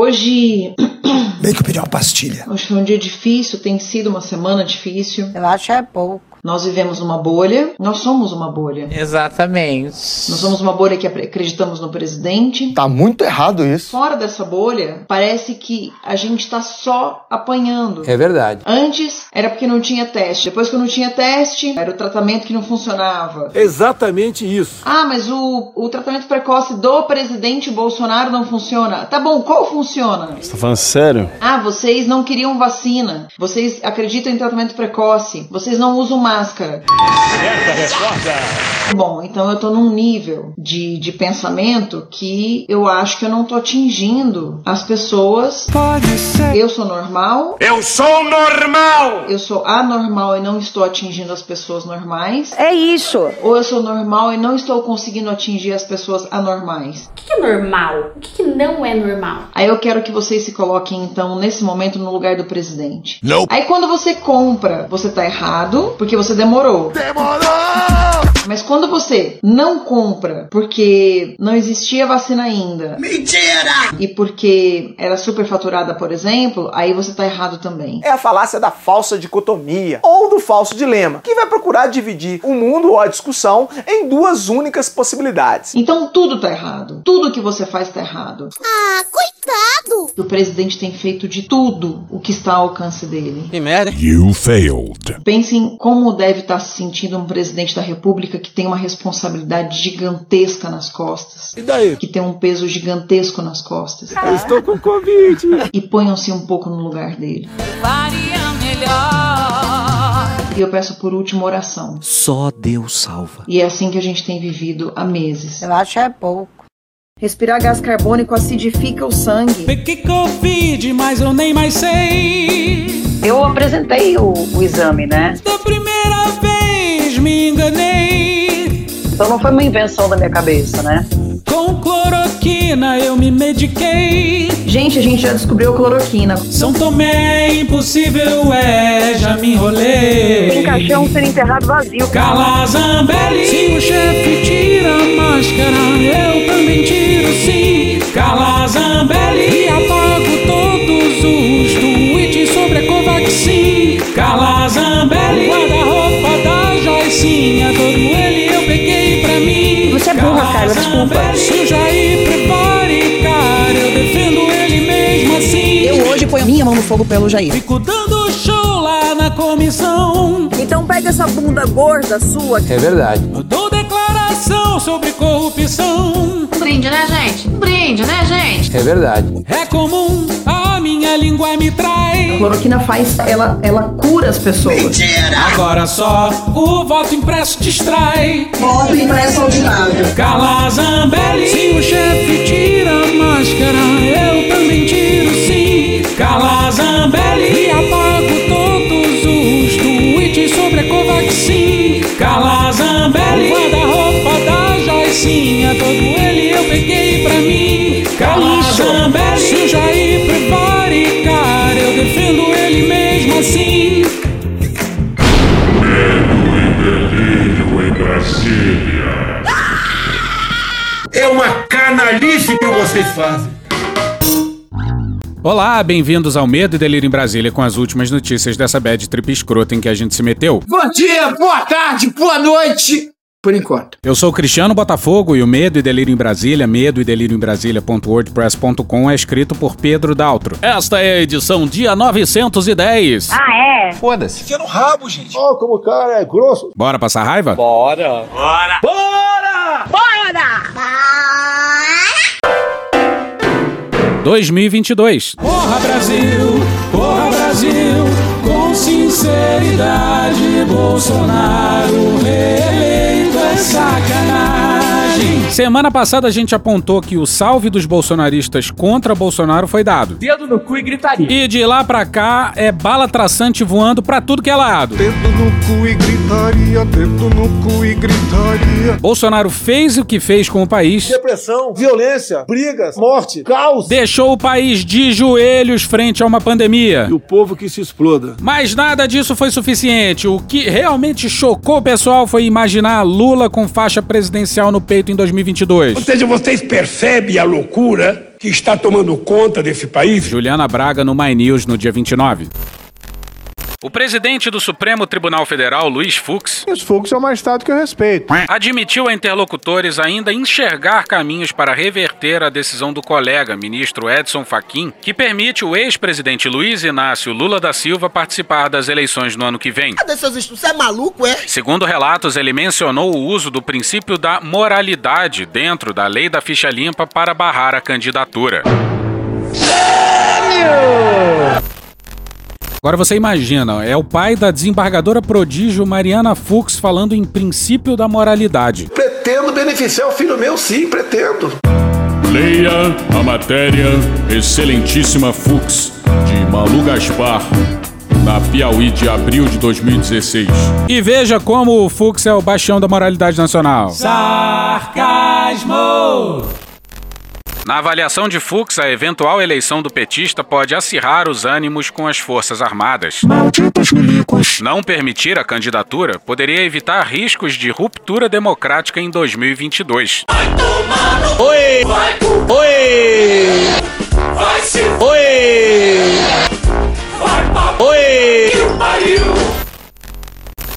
Hoje. Bem que eu pedi uma pastilha. Hoje foi um dia difícil, tem sido uma semana difícil. Eu acho é pouco. Nós vivemos numa bolha, nós somos uma bolha. Exatamente. Nós somos uma bolha que acreditamos no presidente. Tá muito errado isso. Fora dessa bolha, parece que a gente tá só apanhando. É verdade. Antes era porque não tinha teste. Depois que não tinha teste, era o tratamento que não funcionava. Exatamente isso. Ah, mas o, o tratamento precoce do presidente Bolsonaro não funciona. Tá bom, qual funciona? Você tá falando sério? Ah, vocês não queriam vacina. Vocês acreditam em tratamento precoce. Vocês não usam máscara. Certa resposta. Bom, então eu tô num nível de, de pensamento que eu acho que eu não tô atingindo as pessoas. Pode ser. Eu sou normal. Eu sou normal! Eu sou anormal e não estou atingindo as pessoas normais. É isso. Ou eu sou normal e não estou conseguindo atingir as pessoas anormais. O que é normal? O que não é normal? Aí eu quero que vocês se coloquem, então, nesse momento, no lugar do presidente. Não. Aí quando você compra, você tá errado, porque você demorou. Demorou! Mas quando você não compra porque não existia vacina ainda. Mentira! E porque era superfaturada, por exemplo, aí você tá errado também. É a falácia da falsa dicotomia ou do falso dilema, que vai procurar dividir o mundo ou a discussão em duas únicas possibilidades. Então tudo tá errado. Tudo que você faz tá errado. Ah, coitado! O presidente tem feito de tudo o que está ao alcance dele. Que merda. You failed. Pensem como deve estar se sentindo um presidente da república que tem uma responsabilidade gigantesca nas costas. E daí? Que tem um peso gigantesco nas costas. Eu estou com Covid. E ponham-se um pouco no lugar dele. E eu peço por último oração. Só Deus salva. E é assim que a gente tem vivido há meses. Eu acho é pouco. Respirar gás carbônico acidifica o sangue. Peguei Covid, mas eu nem mais sei. Eu apresentei o, o exame, né? Da primeira vez me enganei. Então não foi uma invenção da minha cabeça, né? Com cloroquina eu me mediquei. Gente, a gente já descobriu a cloroquina. São Tomé impossível é, já me enrolei. Tem caixão sendo enterrado vazio. Calazambelli. Se o chefe tira a máscara, eu também tiro sim. Calazambelli. E apago todos os tweets sobre a Covaxin. Calazambelli. O guarda-roupa da Joicinha, Desculpa. Suja e prepare, eu defendo ele mesmo assim. Eu hoje ponho minha mão no fogo pelo Jair. Fico dando show lá na comissão. Então pega essa bunda gorda sua. É verdade. Eu dou declaração sobre corrupção. Um brinde, né, gente? Um brinde, né, gente? É verdade. É comum, minha língua me A trai. cloroquina faz, ela, ela cura as pessoas. Agora só o voto impresso distrai. Voto impresso ordinário. Calazambelli. Se o chefe tira a máscara, eu também tiro É uma canalice que vocês fazem. Olá, bem-vindos ao Medo e Delírio em Brasília com as últimas notícias dessa bad trip escrota em que a gente se meteu. Bom dia, boa tarde, boa noite. Por enquanto. Eu sou o Cristiano Botafogo e o Medo e Delírio em Brasília, medo e delírio em Brasília.wordpress.com é escrito por Pedro Daltro. Esta é a edição dia 910. Ah, é? Foda-se. Enfia no rabo, gente. Ó, como o cara é grosso. Bora passar raiva? Bora. 2022. Porra Brasil, porra Brasil, com sinceridade, Bolsonaro reeleito. Semana passada a gente apontou que o salve dos bolsonaristas contra Bolsonaro foi dado. Dedo no cu e gritaria. E de lá pra cá é bala traçante voando pra tudo que é lado. Dedo no cu e gritaria, dedo no cu e gritaria. Bolsonaro fez o que fez com o país, Depressão, violência, brigas, morte, caos. deixou o país de joelhos frente a uma pandemia. E o povo que se exploda. Mas nada disso foi suficiente. O que realmente chocou o pessoal foi imaginar Lula com faixa presidencial no peito em 2022. Ou seja, vocês percebem a loucura que está tomando conta desse país. Juliana Braga no My News no dia 29. O presidente do Supremo Tribunal Federal, Luiz Fux, Luiz Fux é um magistrado que eu respeito. admitiu a interlocutores ainda enxergar caminhos para reverter a decisão do colega, ministro Edson Fachin, que permite o ex-presidente Luiz Inácio Lula da Silva participar das eleições no ano que vem. Cadê seus estudos? Você é maluco, é? Segundo relatos, ele mencionou o uso do princípio da moralidade dentro da lei da ficha limpa para barrar a candidatura. Agora você imagina, é o pai da desembargadora prodígio Mariana Fux falando em princípio da moralidade. Pretendo beneficiar o filho meu, sim, pretendo. Leia a matéria Excelentíssima Fux, de Malu Gaspar, na Piauí de abril de 2016. E veja como o Fux é o bastião da moralidade nacional. Sarcasmo! Na avaliação de Fux, a eventual eleição do petista pode acirrar os ânimos com as Forças Armadas. Não permitir a candidatura poderia evitar riscos de ruptura democrática em 2022. Oi! Oi! Vai se Oi! Oi!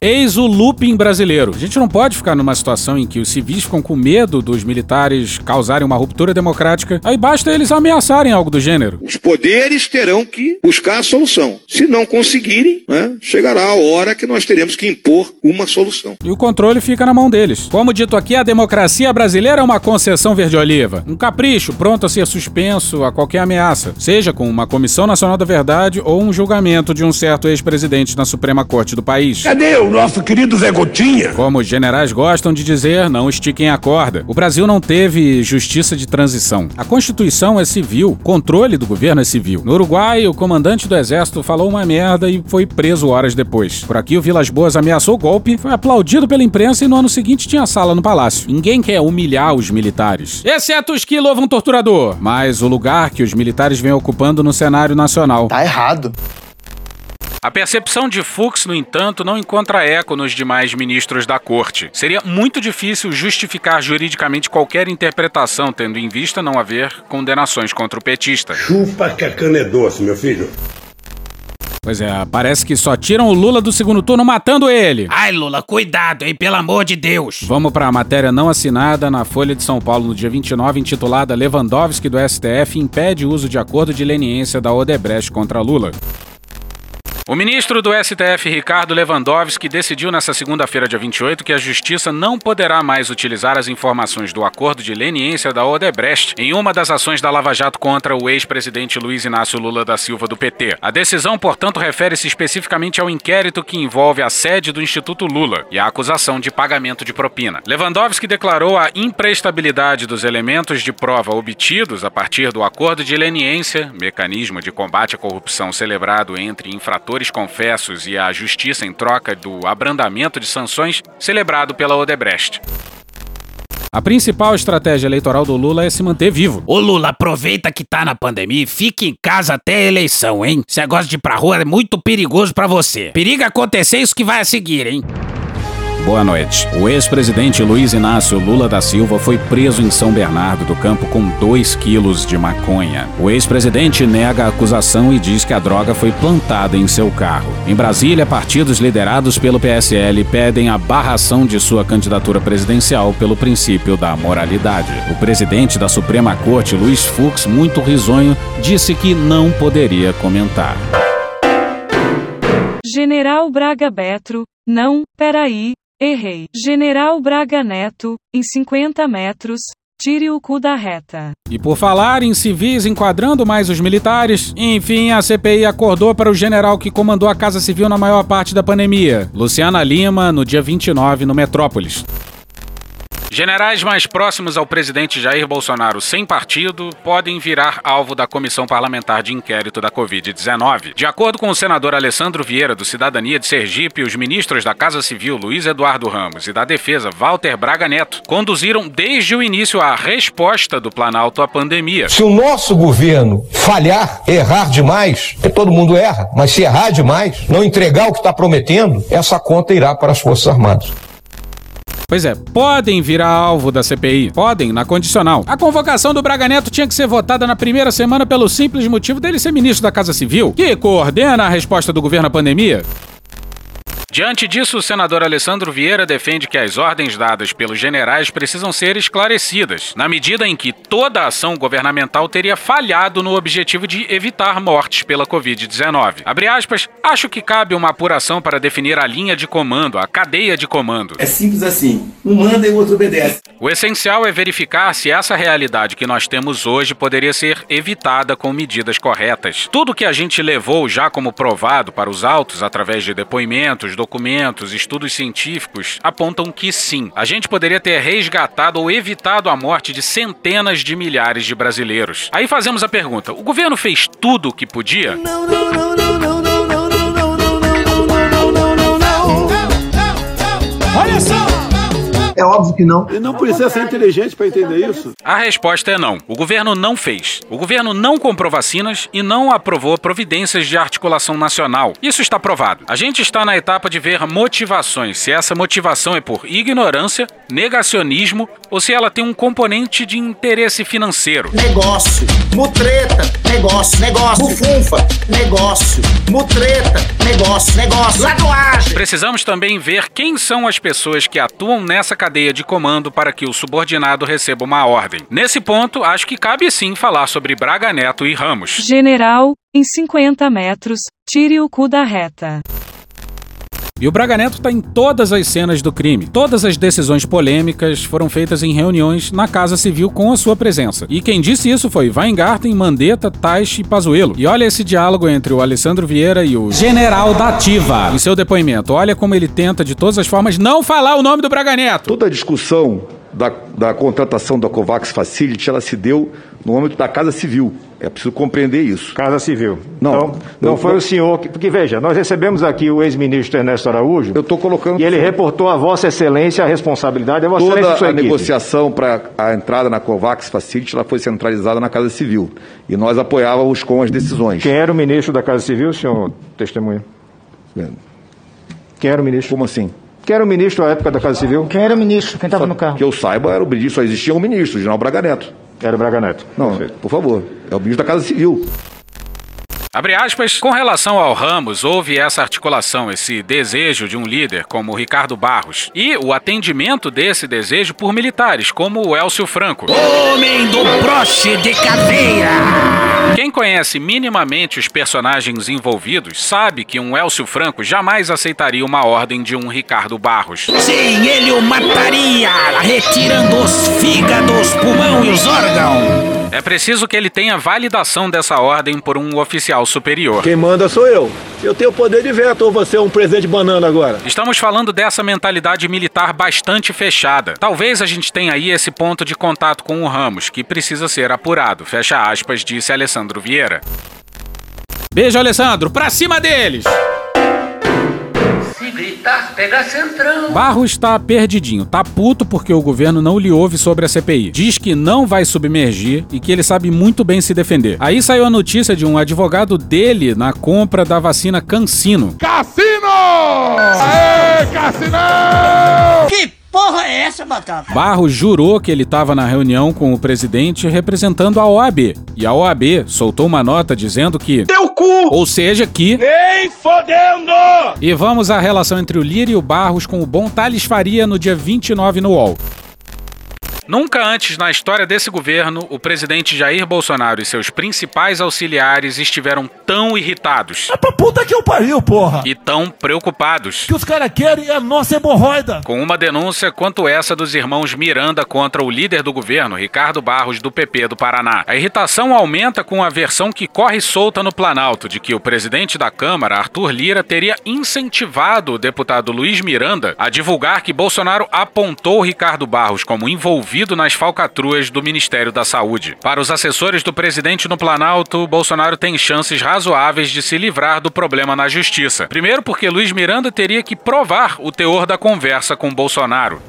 Eis o looping brasileiro. A gente não pode ficar numa situação em que os civis ficam com medo dos militares causarem uma ruptura democrática. Aí basta eles ameaçarem algo do gênero. Os poderes terão que buscar a solução. Se não conseguirem, né, chegará a hora que nós teremos que impor uma solução. E o controle fica na mão deles. Como dito aqui, a democracia brasileira é uma concessão verde-oliva. Um capricho pronto a ser suspenso a qualquer ameaça, seja com uma Comissão Nacional da Verdade ou um julgamento de um certo ex-presidente na Suprema Corte do país. Cadê o nosso querido Zé Gotinha? Como os generais gostam de dizer, não estiquem a corda. O Brasil não teve justiça de transição. A Constituição é civil, controle do governo é civil. No Uruguai, o comandante do exército falou uma merda e foi preso horas depois. Por aqui, o Vilas Boas ameaçou o golpe, foi aplaudido pela imprensa e no ano seguinte tinha sala no palácio. Ninguém quer humilhar os militares, exceto os que louvam torturador. Mas o lugar que os militares vêm ocupando no cenário nacional. Tá errado. A percepção de Fux, no entanto, não encontra eco nos demais ministros da corte. Seria muito difícil justificar juridicamente qualquer interpretação, tendo em vista não haver condenações contra o petista. Chupa que a cana é doce, meu filho. Pois é, parece que só tiram o Lula do segundo turno matando ele. Ai, Lula, cuidado, hein, pelo amor de Deus. Vamos para a matéria não assinada na Folha de São Paulo no dia 29, intitulada Lewandowski do STF impede o uso de acordo de leniência da Odebrecht contra Lula. O ministro do STF, Ricardo Lewandowski, decidiu nesta segunda-feira, dia 28, que a Justiça não poderá mais utilizar as informações do acordo de leniência da Odebrecht em uma das ações da Lava Jato contra o ex-presidente Luiz Inácio Lula da Silva do PT. A decisão, portanto, refere-se especificamente ao inquérito que envolve a sede do Instituto Lula e a acusação de pagamento de propina. Lewandowski declarou a imprestabilidade dos elementos de prova obtidos a partir do acordo de leniência, mecanismo de combate à corrupção celebrado entre infratores confessos e a justiça em troca do abrandamento de sanções celebrado pela Odebrecht. A principal estratégia eleitoral do Lula é se manter vivo. Ô Lula, aproveita que tá na pandemia e fique em casa até a eleição, hein? Esse negócio de ir pra rua é muito perigoso para você. Periga acontecer isso que vai a seguir, hein? Boa noite. O ex-presidente Luiz Inácio Lula da Silva foi preso em São Bernardo do Campo com 2 quilos de maconha. O ex-presidente nega a acusação e diz que a droga foi plantada em seu carro. Em Brasília, partidos liderados pelo PSL pedem a barração de sua candidatura presidencial pelo princípio da moralidade. O presidente da Suprema Corte, Luiz Fux, muito risonho, disse que não poderia comentar. General Braga Betro, não, peraí, errei. General Braga Neto, em 50 metros, tire o cu da reta. E por falar em civis enquadrando mais os militares, enfim, a CPI acordou para o general que comandou a Casa Civil na maior parte da pandemia, Luciana Lima, no dia 29, no Metrópolis. Generais mais próximos ao presidente Jair Bolsonaro sem partido podem virar alvo da Comissão Parlamentar de Inquérito da Covid-19. De acordo com o senador Alessandro Vieira, do Cidadania de Sergipe, os ministros da Casa Civil Luiz Eduardo Ramos e da Defesa Walter Braga Neto conduziram desde o início a resposta do Planalto à pandemia. Se o nosso governo falhar, errar demais, porque todo mundo erra, mas se errar demais, não entregar o que está prometendo, essa conta irá para as Forças Armadas. Pois é, podem virar alvo da CPI. Podem, na condicional. A convocação do Braga Neto tinha que ser votada na primeira semana pelo simples motivo dele ser ministro da Casa Civil, que coordena a resposta do governo à pandemia. Diante disso, o senador Alessandro Vieira defende que as ordens dadas pelos generais precisam ser esclarecidas, na medida em que toda a ação governamental teria falhado no objetivo de evitar mortes pela Covid-19. Abre aspas, acho que cabe uma apuração para definir a linha de comando, a cadeia de comando. É simples assim. Um manda e o outro obedece. O essencial é verificar se essa realidade que nós temos hoje poderia ser evitada com medidas corretas. Tudo que a gente levou já como provado para os autos através de depoimentos, documentos, estudos científicos apontam que sim. A gente poderia ter resgatado ou evitado a morte de centenas de milhares de brasileiros. Aí fazemos a pergunta: o governo fez tudo o que podia? Não, não, não, não, não, É óbvio que não. E não precisa ser inteligente para entender isso. A resposta é não. O governo não fez. O governo não comprou vacinas e não aprovou providências de articulação nacional. Isso está provado. A gente está na etapa de ver motivações, se essa motivação é por ignorância, negacionismo ou se ela tem um componente de interesse financeiro. Negócio, mutreta, negócio, negócio, bufunfa, negócio, mutreta, negócio, negócio, lagoagem. Precisamos também ver quem são as pessoas que atuam nessa cadeia de comando para que o subordinado receba uma ordem. Nesse ponto, acho que cabe sim falar sobre Braga Neto e Ramos. General, em 50 metros, tire o cu da reta. E o Braga Neto está em todas as cenas do crime. Todas as decisões polêmicas foram feitas em reuniões na Casa Civil com a sua presença. E quem disse isso foi Weingarten, Mandetta, Taish e Pazuello. E olha esse diálogo entre o Alessandro Vieira e o General da Ativa. Em seu depoimento, olha como ele tenta de todas as formas não falar o nome do Braga Neto. Toda a discussão da, da contratação da COVAX Facility, ela se deu no âmbito da Casa Civil. É preciso compreender isso. Casa Civil. Não, Então, não eu- foi eu- o senhor que. Porque veja, nós recebemos aqui o ex-ministro Ernesto Araújo. Eu estou colocando. E ele reportou a Vossa Excelência a responsabilidade. A Vossa Excelência Toda sua a equipe. negociação para a entrada na COVAX Facility ela foi centralizada na Casa Civil. E nós apoiávamos com as decisões. Quem era o ministro da Casa Civil, senhor testemunha? Quem era o ministro? Como assim? Quem era o ministro à época da Casa Civil? Quem era o ministro? Quem estava no carro? Que eu saiba, era o ministro, só existia um ministro, o general Braga Neto. Era o Braga Neto. Não, por favor. É o ministro da Casa Civil. Abre aspas, com relação ao Ramos, houve essa articulação, esse desejo de um líder como o Ricardo Barros e o atendimento desse desejo por militares como o Elcio Franco. Homem do broche de caveira! Quem conhece minimamente os personagens envolvidos sabe que um Elcio Franco jamais aceitaria uma ordem de um Ricardo Barros. Sim, ele o mataria, retirando os fígados, pulmão e os órgãos. É preciso que ele tenha validação dessa ordem por um oficial superior. Quem manda sou eu. Eu tenho poder de veto ou você é um presidente banana agora? Estamos falando dessa mentalidade militar bastante fechada. Talvez a gente tenha aí esse ponto de contato com o Ramos, que precisa ser apurado. Fecha aspas, disse Alessandro Vieira. Beijo, Alessandro. Pra cima deles! Se gritar, pega centrão. Barros está perdidinho, tá puto porque o governo não lhe ouve sobre a CPI. Diz que não vai submergir e que ele sabe muito bem se defender. Aí saiu a notícia de um advogado dele na compra da vacina Cancino. Cassino! Aê, Cassinão! Que porra é essa, Batata? Barros jurou que ele estava na reunião com o presidente representando a OAB. E a OAB soltou uma nota dizendo que. Teu cu! Ou seja, que. Nem fodendo! E vamos à relação entre o Lira e o Barros com o bom Thales Faria no dia 29 no UOL. Nunca antes na história desse governo, o presidente Jair Bolsonaro e seus principais auxiliares estiveram tão irritados. É pra puta que eu pariu, porra! E tão preocupados. O que os caras querem é a nossa hemorroida! Com uma denúncia quanto essa dos irmãos Miranda contra o líder do governo, Ricardo Barros, do PP do Paraná. A irritação aumenta com a versão que corre solta no Planalto de que o presidente da Câmara, Arthur Lira, teria incentivado o deputado Luiz Miranda a divulgar que Bolsonaro apontou Ricardo Barros como envolvido nas falcatruas do Ministério da Saúde. Para os assessores do presidente no Planalto, Bolsonaro tem chances razoáveis de se livrar do problema na justiça. Primeiro, porque Luiz Miranda teria que provar o teor da conversa com Bolsonaro.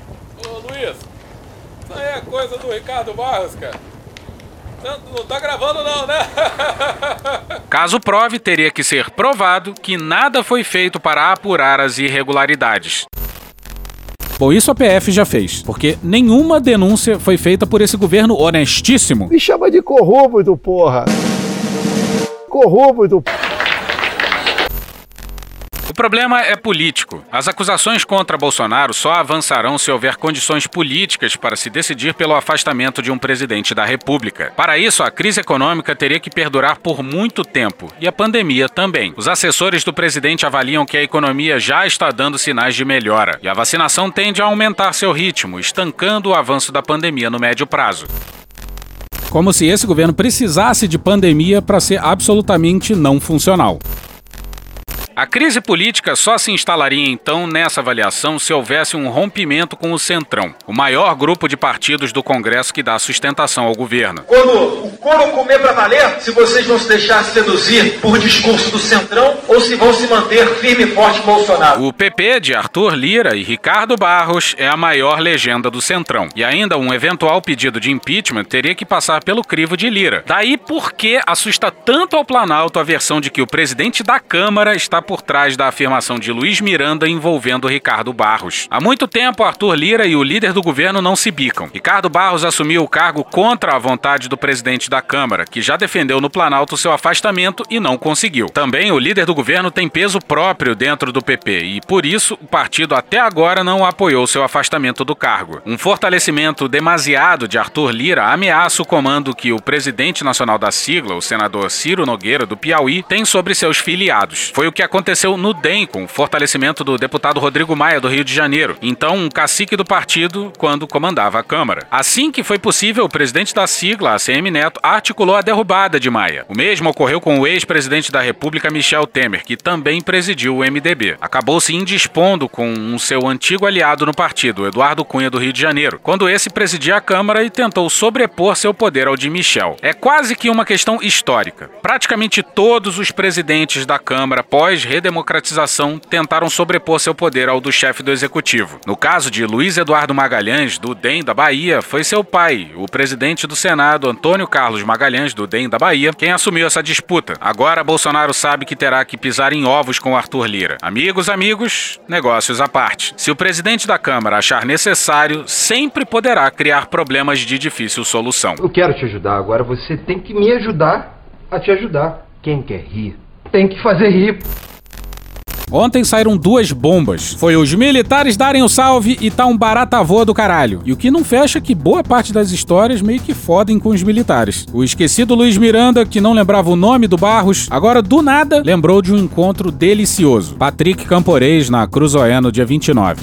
Ô Luiz, isso aí é coisa do Ricardo Barros, cara. Não, não tá gravando não, né? Caso prove, teria que ser provado que nada foi feito para apurar as irregularidades. Bom, isso a PF já fez, porque nenhuma denúncia foi feita por esse governo honestíssimo. Me chama de corrupto, porra. Corrupto. O problema é político. As acusações contra Bolsonaro só avançarão se houver condições políticas para se decidir pelo afastamento de um presidente da República. Para isso, a crise econômica teria que perdurar por muito tempo e a pandemia também. Os assessores do presidente avaliam que a economia já está dando sinais de melhora e a vacinação tende a aumentar seu ritmo, estancando o avanço da pandemia no médio prazo. Como se esse governo precisasse de pandemia para ser absolutamente não funcional. A crise política só se instalaria então nessa avaliação se houvesse um rompimento com o Centrão, o maior grupo de partidos do Congresso que dá sustentação ao governo. Quando o couro comer para valer, se vocês vão se deixar seduzir por discurso do Centrão ou se vão se manter firme e forte Bolsonaro. O PP de Arthur Lira e Ricardo Barros é a maior legenda do Centrão. E ainda um eventual pedido de impeachment teria que passar pelo crivo de Lira. Daí por que assusta tanto ao Planalto a versão de que o presidente da Câmara está por trás da afirmação de Luiz Miranda envolvendo Ricardo Barros. Há muito tempo, Arthur Lira e o líder do governo não se bicam. Ricardo Barros assumiu o cargo contra a vontade do presidente da Câmara, que já defendeu no Planalto seu afastamento e não conseguiu. Também o líder do governo tem peso próprio dentro do PP e, por isso, o partido até agora não apoiou seu afastamento do cargo. Um fortalecimento demasiado de Arthur Lira ameaça o comando que o presidente nacional da sigla, o senador Ciro Nogueira, do Piauí, tem sobre seus filiados. Foi o que aconteceu no DEM, com o fortalecimento do deputado Rodrigo Maia, do Rio de Janeiro, então um cacique do partido quando comandava a Câmara. Assim que foi possível, o presidente da sigla, ACM Neto, articulou a derrubada de Maia. O mesmo ocorreu com o ex-presidente da República, Michel Temer, que também presidiu o MDB. Acabou se indispondo com um seu antigo aliado no partido, Eduardo Cunha, do Rio de Janeiro, quando esse presidia a Câmara e tentou sobrepor seu poder ao de Michel. É quase que uma questão histórica. Praticamente todos os presidentes da Câmara pós redemocratização tentaram sobrepor seu poder ao do chefe do executivo. No caso de Luiz Eduardo Magalhães, do DEM da Bahia, foi seu pai, o presidente do Senado, Antônio Carlos Magalhães, do DEM da Bahia, quem assumiu essa disputa. Agora Bolsonaro sabe que terá que pisar em ovos com Arthur Lira. Amigos, amigos, negócios à parte. Se o presidente da Câmara achar necessário, sempre poderá criar problemas de difícil solução. Eu quero te ajudar, agora você tem que me ajudar a te ajudar. Quem quer rir, tem que fazer rir. Ontem saíram duas bombas. Foi os militares darem o salve e tá um barata voa do caralho. E o que não fecha é que boa parte das histórias meio que fodem com os militares. O esquecido Luiz Miranda, que não lembrava o nome do Barros, agora do nada lembrou de um encontro delicioso. Patrick Camporês na Cruzoé no dia 29.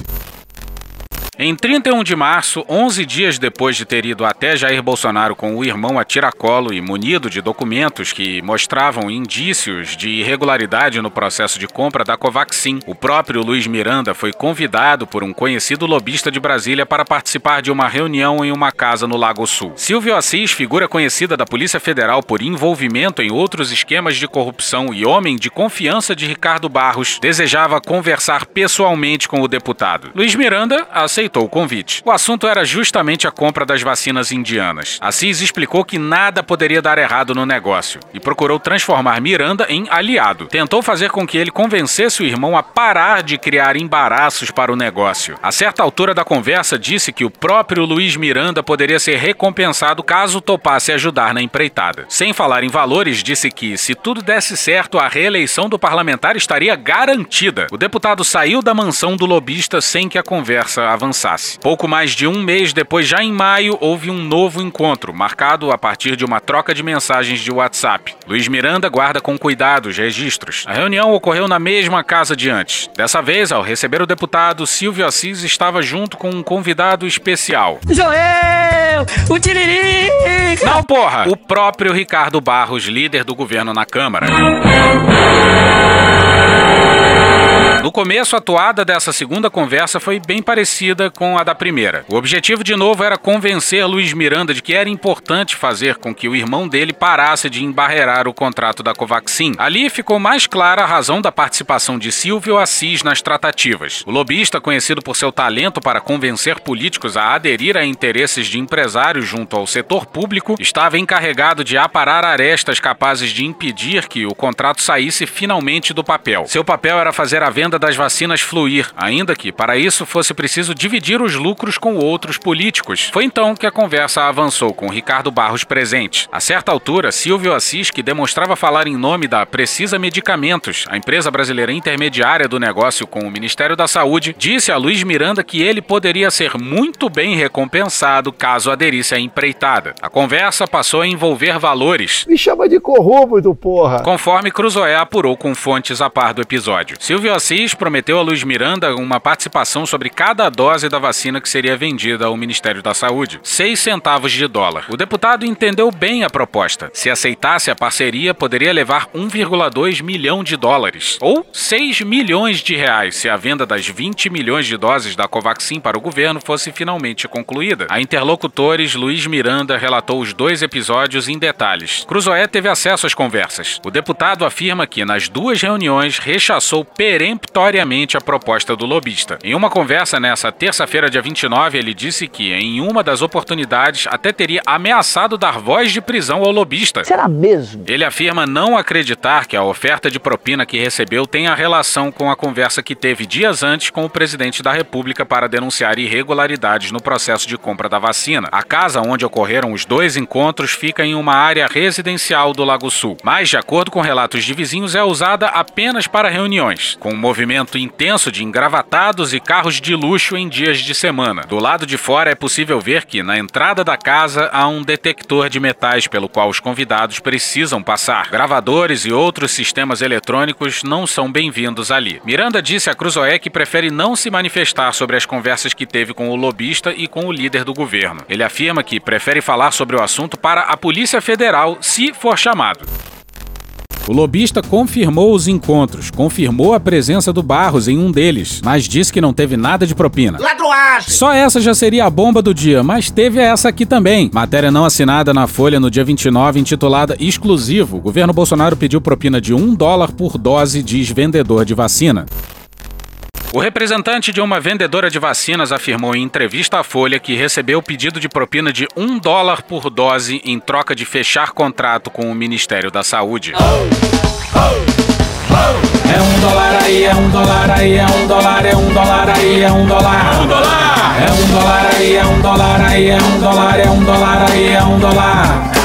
Em 31 de março, 11 dias depois de ter ido até Jair Bolsonaro com o irmão a tiracolo e munido de documentos que mostravam indícios de irregularidade no processo de compra da Covaxin, o próprio Luiz Miranda foi convidado por um conhecido lobista de Brasília para participar de uma reunião em uma casa no Lago Sul. Silvio Assis, figura conhecida da Polícia Federal por envolvimento em outros esquemas de corrupção e homem de confiança de Ricardo Barros, desejava conversar pessoalmente com o deputado. Luiz Miranda aceitou aceitou o convite. O assunto era justamente a compra das vacinas indianas. Assis explicou que nada poderia dar errado no negócio e procurou transformar Miranda em aliado. Tentou fazer com que ele convencesse o irmão a parar de criar embaraços para o negócio. A certa altura da conversa, disse que o próprio Luiz Miranda poderia ser recompensado caso topasse ajudar na empreitada. Sem falar em valores, disse que, se tudo desse certo, a reeleição do parlamentar estaria garantida. O deputado saiu da mansão do lobista sem que a conversa avançasse. Pouco mais de um mês depois, já em maio, houve um novo encontro, marcado a partir de uma troca de mensagens de WhatsApp. Luiz Miranda guarda com cuidado os registros. A reunião ocorreu na mesma casa de antes. Dessa vez, ao receber o deputado, Silvio Assis estava junto com um convidado especial. Joel! O Tiririca! Não, porra! O próprio Ricardo Barros, líder do governo na Câmara. No começo, a toada dessa segunda conversa foi bem parecida com a da primeira. O objetivo, de novo, era convencer Luiz Miranda de que era importante fazer com que o irmão dele parasse de embarrear o contrato da Covaxin. Ali ficou mais clara a razão da participação de Silvio Assis nas tratativas. O lobista, conhecido por seu talento para convencer políticos a aderir a interesses de empresários junto ao setor público, estava encarregado de aparar arestas capazes de impedir que o contrato saísse finalmente do papel. Seu papel era fazer a venda venda das vacinas fluir, ainda que, para isso, fosse preciso dividir os lucros com outros políticos. Foi então que a conversa avançou com Ricardo Barros presente. A certa altura, Silvio Assis, que demonstrava falar em nome da Precisa Medicamentos, a empresa brasileira intermediária do negócio com o Ministério da Saúde, disse a Luiz Miranda que ele poderia ser muito bem recompensado caso aderisse à empreitada. A conversa passou a envolver valores. Me chama de corrupto, porra. Conforme Cruzoé apurou com fontes a par do episódio. Silvio Assis prometeu a Luiz Miranda uma participação sobre cada dose da vacina que seria vendida ao Ministério da Saúde. 6 centavos de dólar. O deputado entendeu bem a proposta. Se aceitasse a parceria, poderia levar 1,2 milhão de dólares. Ou 6 milhões de reais se a venda das 20 milhões de doses da Covaxin para o governo fosse finalmente concluída. A interlocutores, Luiz Miranda relatou os dois episódios em detalhes. Cruzoé teve acesso às conversas. O deputado afirma que, nas duas reuniões, rechaçou peremptoriamente a proposta do lobista. Em uma conversa nessa terça-feira, dia 29, ele disse que, em uma das oportunidades, até teria ameaçado dar voz de prisão ao lobista. Será mesmo? Ele afirma não acreditar que a oferta de propina que recebeu tenha relação com a conversa que teve dias antes com o presidente da República para denunciar irregularidades no processo de compra da vacina. A casa onde ocorreram os dois encontros fica em uma área residencial do Lago Sul, mas, de acordo com relatos de vizinhos, é usada apenas para reuniões, com um movimento intenso de engravatados e carros de luxo em dias de semana. Do lado de fora é possível ver que, na entrada da casa, há um detector de metais pelo qual os convidados precisam passar. Gravadores e outros sistemas eletrônicos não são bem-vindos ali. Miranda disse a Cruzoé que prefere não se manifestar sobre as conversas que teve com o lobista e com o líder do governo. Ele afirma que prefere falar sobre o assunto para a Polícia Federal, se for chamado. O lobista confirmou os encontros, confirmou a presença do Barros em um deles, mas disse que não teve nada de propina. Ladroagem! Só essa já seria a bomba do dia, mas teve essa aqui também. Matéria não assinada na Folha no dia 29, intitulada Exclusivo. O governo Bolsonaro pediu propina de um dólar por dose, diz vendedor de vacina. O representante de uma vendedora de vacinas afirmou em entrevista à Folha que recebeu pedido de propina de um dólar por dose em troca de fechar contrato com o Ministério da Saúde. É um dólar aí, é um dólar aí, é um dólar, é um dólar aí, é um dólar. É um dólar! É um dólar aí, é um dólar aí, é um dólar, é um dólar aí, é um dólar.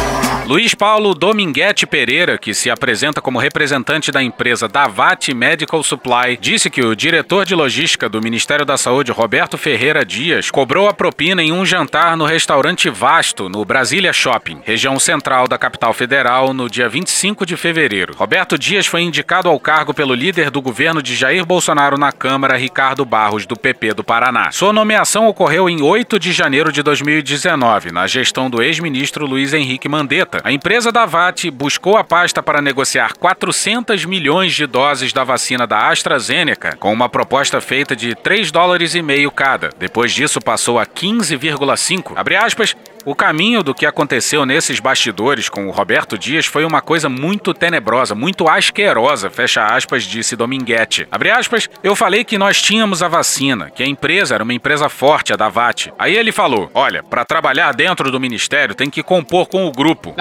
Luiz Paulo Dominguete Pereira, que se apresenta como representante da empresa Davat Medical Supply, disse que o diretor de logística do Ministério da Saúde, Roberto Ferreira Dias, cobrou a propina em um jantar no restaurante Vasto, no Brasília Shopping, região central da capital federal, no dia 25 de fevereiro. Roberto Dias foi indicado ao cargo pelo líder do governo de Jair Bolsonaro na Câmara, Ricardo Barros, do PP do Paraná. Sua nomeação ocorreu em 8 de janeiro de 2019, na gestão do ex-ministro Luiz Henrique Mandetta. A empresa da VAT buscou a pasta para negociar 400 milhões de doses da vacina da AstraZeneca, com uma proposta feita de 3 dólares e meio cada. Depois disso passou a 15,5. Abre aspas, o caminho do que aconteceu nesses bastidores com o Roberto Dias foi uma coisa muito tenebrosa, muito asquerosa, fecha aspas, disse Dominguete. Abre aspas, eu falei que nós tínhamos a vacina, que a empresa era uma empresa forte, a da VAT. Aí ele falou, olha, para trabalhar dentro do ministério tem que compor com o grupo.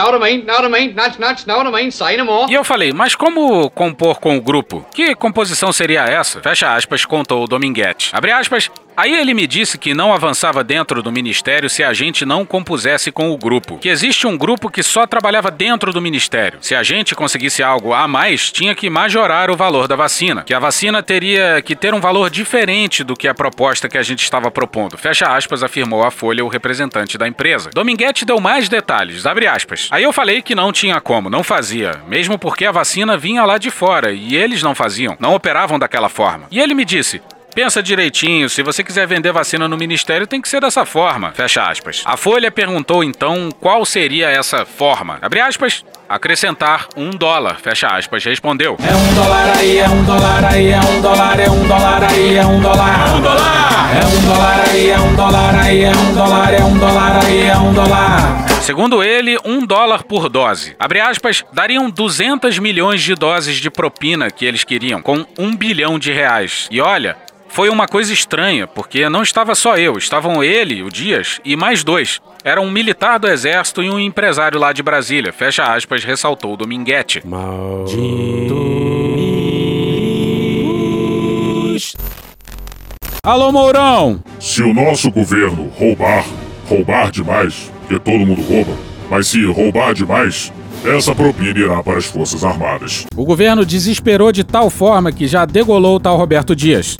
E eu falei, mas como compor com o grupo? Que composição seria essa? Fecha aspas, contou o Dominguete. Abre aspas, Aí ele me disse que não avançava dentro do ministério se a gente não compusesse com o grupo. Que existe um grupo que só trabalhava dentro do ministério. Se a gente conseguisse algo a mais, tinha que majorar o valor da vacina. Que a vacina teria que ter um valor diferente do que a proposta que a gente estava propondo. Fecha aspas, afirmou a Folha o representante da empresa. Dominguete deu mais detalhes, abre aspas. Aí eu falei que não tinha como, não fazia. Mesmo porque a vacina vinha lá de fora e eles não faziam, não operavam daquela forma. E ele me disse: Pensa direitinho, se você quiser vender vacina no ministério, tem que ser dessa forma. Fecha aspas. A Folha perguntou então qual seria essa forma. Abre aspas. Acrescentar um dólar. Fecha aspas. Respondeu. É um dólar aí, é um dólar aí, é um dólar, é um dólar aí, é um dólar. É um dólar! É um dólar aí, é um dólar aí, é um dólar, é um dólar aí, é um dólar. Segundo ele, um dólar por dose. Abre aspas, dariam 200 milhões de doses de propina que eles queriam, com um bilhão de reais. E olha, foi uma coisa estranha, porque não estava só eu, estavam ele, o Dias, e mais dois. Era um militar do exército e um empresário lá de Brasília. Fecha aspas, ressaltou o Dominguete. Maldito. Alô, Mourão! Se o nosso governo roubar, roubar demais, porque todo mundo rouba, mas se roubar demais, essa propina irá para as Forças Armadas. O governo desesperou de tal forma que já degolou o tal Roberto Dias.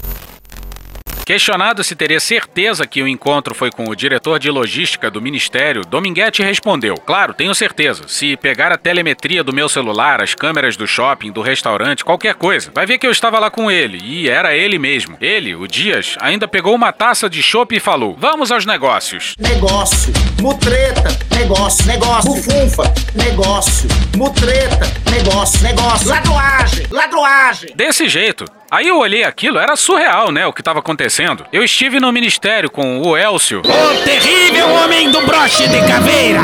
Questionado se teria certeza que o encontro foi com o diretor de logística do ministério, Dominguete respondeu: Claro, tenho certeza. Se pegar a telemetria do meu celular, as câmeras do shopping, do restaurante, qualquer coisa, vai ver que eu estava lá com ele. E era ele mesmo. Ele, o Dias, ainda pegou uma taça de chopp e falou: Vamos aos negócios. Negócio, mutreta, negócio, negócio, bufunfa, negócio, mutreta, negócio, negócio, ladroagem, ladroagem. Desse jeito. Aí eu olhei aquilo, era surreal, né, o que estava acontecendo. Eu estive no ministério com o Elcio. O terrível homem do broche de caveira!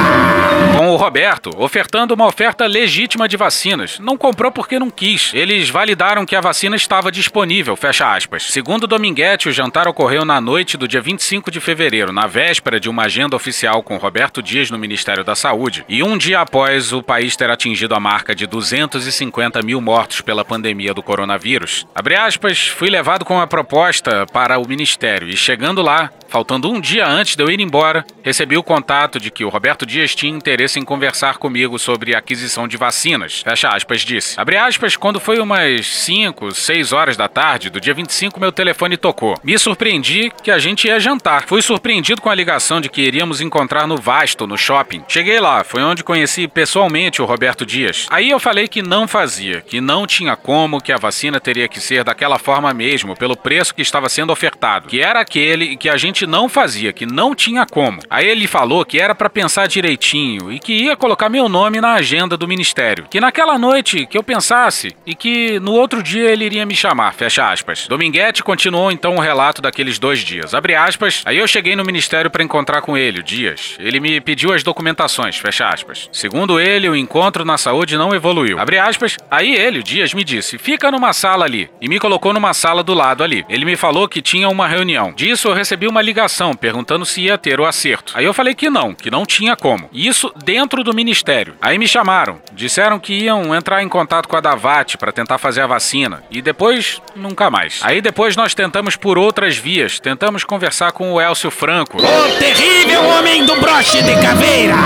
Com o Roberto, ofertando uma oferta legítima de vacinas. Não comprou porque não quis. Eles validaram que a vacina estava disponível, fecha aspas. Segundo Dominguete, o jantar ocorreu na noite do dia 25 de fevereiro, na véspera de uma agenda oficial com Roberto Dias no Ministério da Saúde, e um dia após o país ter atingido a marca de 250 mil mortos pela pandemia do coronavírus. Abre aspas, fui levado com a proposta para o ministério e chegando lá, faltando um dia antes de eu ir embora, recebi o contato de que o Roberto Dias tinha interesse em conversar comigo sobre aquisição de vacinas. Fecha aspas, disse. Abre aspas, quando foi umas 5, 6 horas da tarde do dia 25, meu telefone tocou. Me surpreendi que a gente ia jantar. Fui surpreendido com a ligação de que iríamos encontrar no Vasto, no shopping. Cheguei lá, foi onde conheci pessoalmente o Roberto Dias. Aí eu falei que não fazia, que não tinha como, que a vacina teria que ser daquela forma mesmo, pelo preço que estava sendo ofertado, que era aquele que a gente não fazia, que não tinha como. Aí ele falou que era para pensar direitinho e que ia colocar meu nome na agenda do ministério, que naquela noite que eu pensasse e que no outro dia ele iria me chamar, fecha aspas. Dominguete continuou então o relato daqueles dois dias. Abre aspas. Aí eu cheguei no ministério para encontrar com ele, o Dias. Ele me pediu as documentações, fecha aspas. Segundo ele, o encontro na saúde não evoluiu. Abre aspas. Aí ele, o Dias, me disse: "Fica numa sala ali" e me colocou numa sala do lado ali. Ele me falou que tinha uma reunião. Disso eu recebi uma ligação perguntando se ia ter o acerto. Aí eu falei que não, que não tinha como. Isso dentro do ministério. Aí me chamaram, disseram que iam entrar em contato com a Davat para tentar fazer a vacina e depois nunca mais. Aí depois nós tentamos por outras vias, tentamos conversar com o Elcio Franco. O terrível homem do broche de caveira!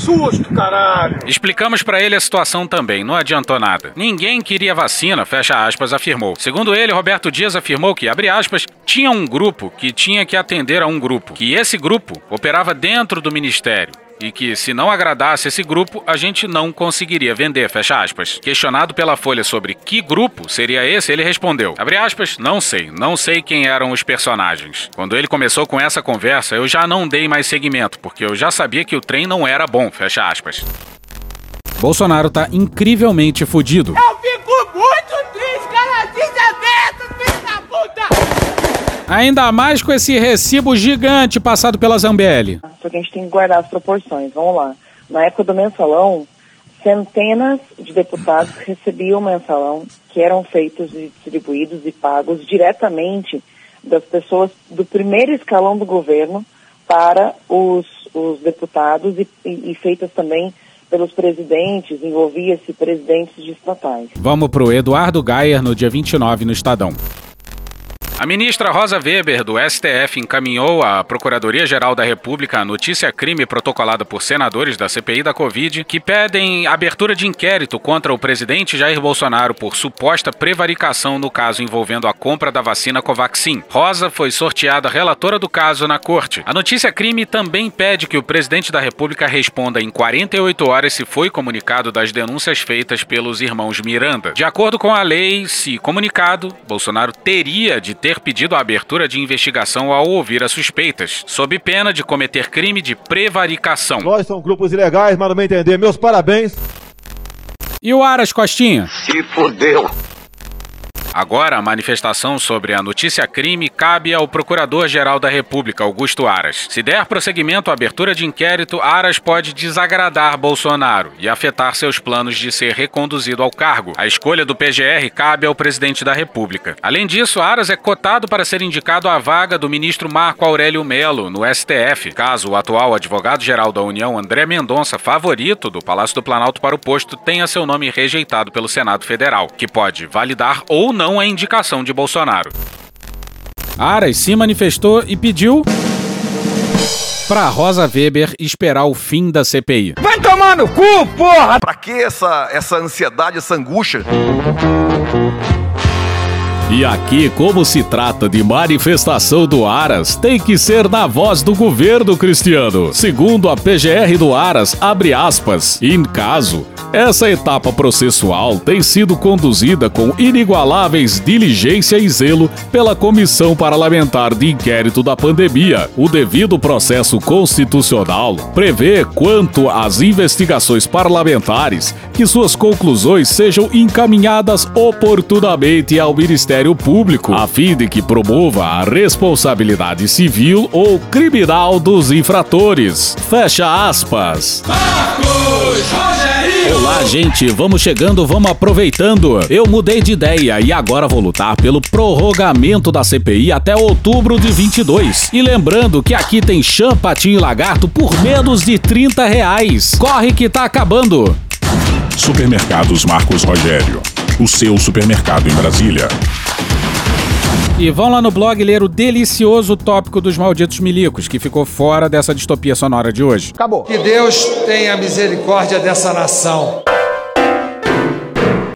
Susto, caralho! Explicamos para ele a situação também, não adiantou nada. Ninguém queria vacina, fecha aspas, afirmou. Segundo ele, Roberto Dias afirmou que, abre aspas, tinha um grupo que tinha que atender a um grupo, que esse grupo operava dentro do ministério e que, se não agradasse esse grupo, a gente não conseguiria vender, fecha aspas. Questionado pela Folha sobre que grupo seria esse, ele respondeu, abre aspas, não sei, não sei quem eram os personagens. Quando ele começou com essa conversa, eu já não dei mais seguimento, porque eu já sabia que o trem não era bom, fecha aspas. Bolsonaro tá incrivelmente fudido. Eu fico Ainda mais com esse recibo gigante passado pela Zambelli. Porque a gente tem que guardar as proporções. Vamos lá. Na época do mensalão, centenas de deputados recebiam o mensalão, que eram feitos e distribuídos e pagos diretamente das pessoas do primeiro escalão do governo para os, os deputados e, e, e feitas também pelos presidentes, envolvia-se presidentes de estatais. Vamos pro Eduardo Gayer no dia 29 no Estadão. A ministra Rosa Weber, do STF, encaminhou à Procuradoria-Geral da República a notícia-crime protocolada por senadores da CPI da Covid que pedem abertura de inquérito contra o presidente Jair Bolsonaro por suposta prevaricação no caso envolvendo a compra da vacina Covaxin. Rosa foi sorteada relatora do caso na corte. A notícia-crime também pede que o presidente da República responda em 48 horas se foi comunicado das denúncias feitas pelos irmãos Miranda. De acordo com a lei, se comunicado, Bolsonaro teria de ter pedido a abertura de investigação ao ouvir as suspeitas, sob pena de cometer crime de prevaricação. Nós somos grupos ilegais, mas não me entender. Meus parabéns. E o Aras Costinha? Se fudeu. Agora, a manifestação sobre a notícia crime cabe ao Procurador-Geral da República, Augusto Aras. Se der prosseguimento à abertura de inquérito, Aras pode desagradar Bolsonaro e afetar seus planos de ser reconduzido ao cargo. A escolha do PGR cabe ao presidente da República. Além disso, Aras é cotado para ser indicado à vaga do ministro Marco Aurélio Melo no STF, caso o atual advogado-geral da União, André Mendonça, favorito do Palácio do Planalto para o posto, tenha seu nome rejeitado pelo Senado Federal, que pode validar ou não não a indicação de Bolsonaro. Aras se manifestou e pediu pra Rosa Weber esperar o fim da CPI. Vai tomar no cu, porra! Pra que essa, essa ansiedade, essa angústia? E aqui, como se trata de manifestação do Aras, tem que ser na voz do governo cristiano. Segundo a PGR do Aras, abre aspas, em caso, essa etapa processual tem sido conduzida com inigualáveis diligência e zelo pela Comissão Parlamentar de Inquérito da Pandemia. O devido processo constitucional prevê, quanto às investigações parlamentares, que suas conclusões sejam encaminhadas oportunamente ao Ministério Público, a fim de que promova a responsabilidade civil ou criminal dos infratores. Fecha aspas. Olá, gente, vamos chegando, vamos aproveitando. Eu mudei de ideia e agora vou lutar pelo prorrogamento da CPI até outubro de 22. E lembrando que aqui tem chã, patinho e lagarto por menos de 30 reais. Corre que tá acabando. Supermercados Marcos Rogério. O seu supermercado em Brasília. E vão lá no blog ler o delicioso tópico dos malditos milicos, que ficou fora dessa distopia sonora de hoje. Acabou. Que Deus tenha misericórdia dessa nação.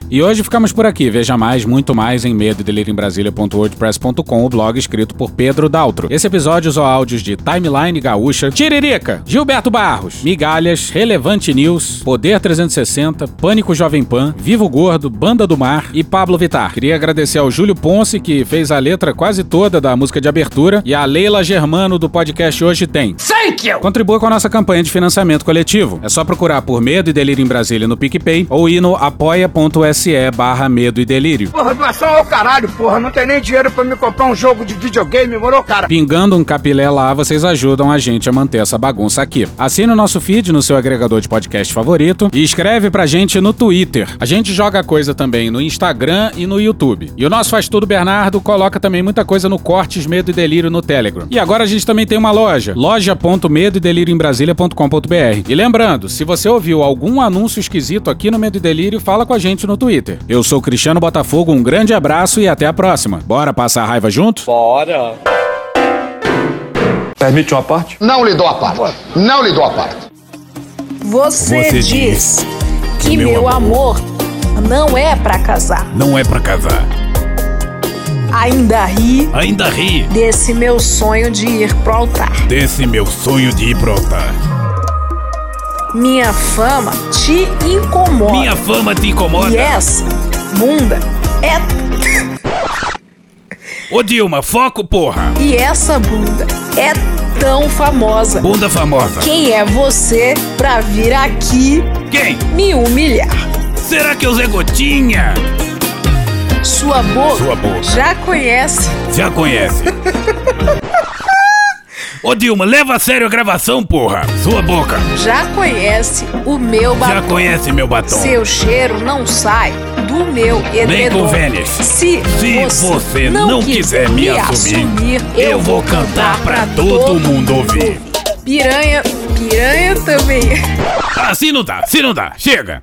E hoje ficamos por aqui. Veja mais, muito mais em medo em Brasília.wordpress.com, o blog escrito por Pedro Daltro. Esse episódio usou áudios de Timeline Gaúcha, Tiririca, Gilberto Barros, Migalhas, Relevante News, Poder 360, Pânico Jovem Pan, Vivo Gordo, Banda do Mar e Pablo Vitar. Queria agradecer ao Júlio Ponce, que fez a letra quase toda da música de abertura, e a Leila Germano do podcast Hoje Tem. Thank you! Contribua com a nossa campanha de financiamento coletivo. É só procurar por Medo e Delírio em Brasília no PicPay ou ir no apoia.se barra Medo e Delírio. Porra, doação ao caralho, porra. Não tem nem dinheiro pra me comprar um jogo de videogame, morou, cara? Pingando um capilé lá, vocês ajudam a gente a manter essa bagunça aqui. Assine o nosso feed no seu agregador de podcast favorito e escreve pra gente no Twitter. A gente joga coisa também no Instagram e no YouTube. E o nosso Faz Tudo Bernardo coloca também muita coisa no Cortes Medo e Delírio no Telegram. E agora a gente também tem uma loja, loja.medo e delírio em Brasília.com.br. E lembrando, se você ouviu algum anúncio esquisito aqui no Medo e Delírio, fala com a gente no Twitter. Eu sou Cristiano Botafogo, um grande abraço e até a próxima. Bora passar a raiva junto? Bora. Permite uma parte? Não lhe dou a parte. Não lhe dou a parte. Você, Você diz, diz que meu amor não é pra casar. Não é pra casar. Ainda ri Ainda ri desse meu sonho de ir pro altar. desse meu sonho de ir pro altar. Minha fama te incomoda. Minha fama te incomoda. E essa bunda é. Ô Dilma, foco, porra. E essa bunda é tão famosa. Bunda famosa. Quem é você pra vir aqui Quem? me humilhar? Será que é o Zé Gotinha? Sua boca, Sua boca. já conhece. Já conhece. Ô Dilma, leva a sério a gravação, porra. Sua boca. Já conhece o meu batom. Já conhece meu batom. Seu cheiro não sai do meu edredom. Nem com Vênis. Se, Se você não quiser me assumir, eu vou cantar pra todo mundo ouvir. Piranha, piranha também. Assim não dá, assim não dá. Chega.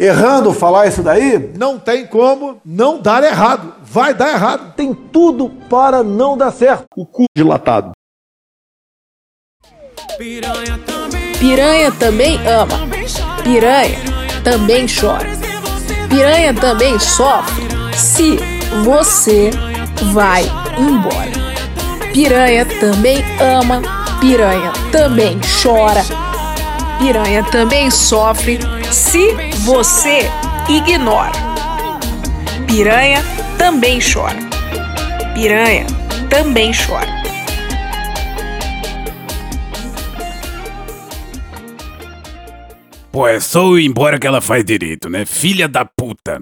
errando falar isso daí? Não tem como não dar errado. Vai dar errado. Tem tudo para não dar certo. O cu dilatado. Piranha também ama. Piranha também chora. Piranha também sofre se você vai embora. Piranha também ama. Piranha também chora. Piranha também sofre se você ignora. Piranha também chora. Piranha também chora. Pô, é só ir embora que ela faz direito, né? Filha da puta.